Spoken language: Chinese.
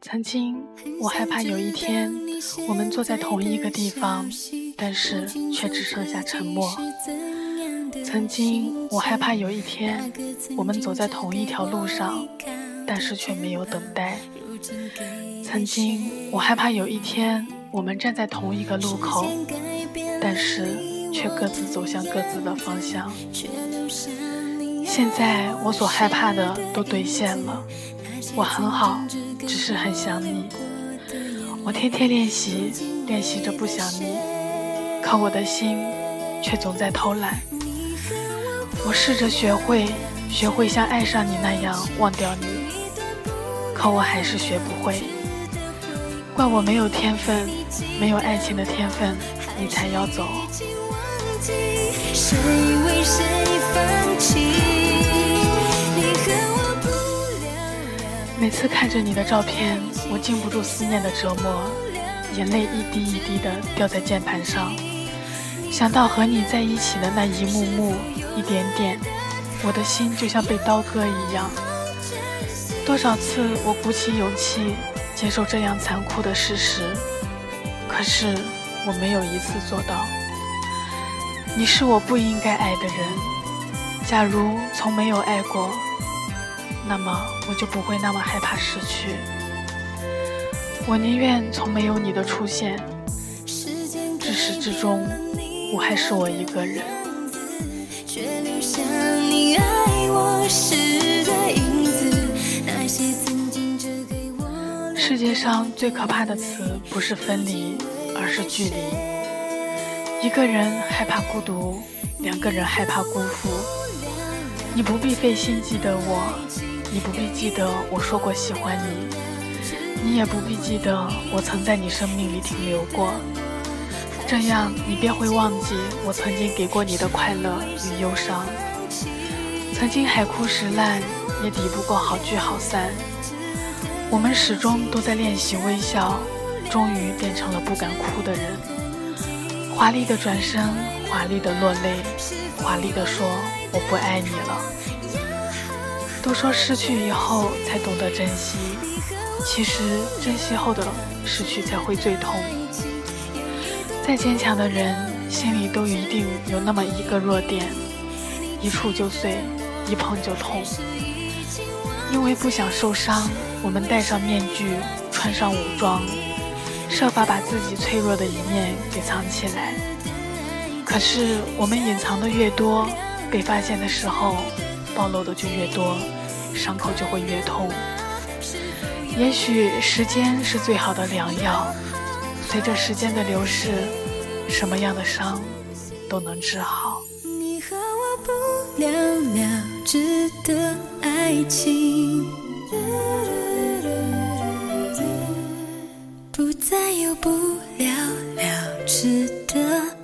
曾经，我害怕有一天我们坐在同一个地方，但是却只剩下沉默。曾经，我害怕有一天我们走在同一条路上，但是却没有等待。曾经，我害怕有一天我们站在同一个路口，但是却各自走向各自的方向。现在，我所害怕的都兑现了。我很好，只是很想你。我天天练习，练习着不想你，可我的心却总在偷懒。我试着学会，学会像爱上你那样忘掉你，可我还是学不会。怪我没有天分，没有爱情的天分，你才要走。每次看着你的照片，我禁不住思念的折磨，眼泪一滴一滴的掉在键盘上。想到和你在一起的那一幕幕、一点点，我的心就像被刀割一样。多少次我鼓起勇气接受这样残酷的事实，可是我没有一次做到。你是我不应该爱的人，假如从没有爱过。那么我就不会那么害怕失去。我宁愿从没有你的出现，至始至终，我还是我一个人。世界上最可怕的词不是分离，而是距离。一个人害怕孤独，两个人害怕辜负。你不必费心记得我。你不必记得我说过喜欢你，你也不必记得我曾在你生命里停留过，这样你便会忘记我曾经给过你的快乐与忧伤。曾经海枯石烂，也抵不过好聚好散。我们始终都在练习微笑，终于变成了不敢哭的人。华丽的转身，华丽的落泪，华丽的说我不爱你了。都说失去以后才懂得珍惜，其实珍惜后的失去才会最痛。再坚强的人，心里都一定有那么一个弱点，一触就碎，一碰就痛。因为不想受伤，我们戴上面具，穿上武装，设法把自己脆弱的一面给藏起来。可是我们隐藏的越多，被发现的时候，暴露的就越多。伤口就会越痛。也许时间是最好的良药，随着时间的流逝，什么样的伤都能治好。你和我不了了值得爱情，不再有不了了之的。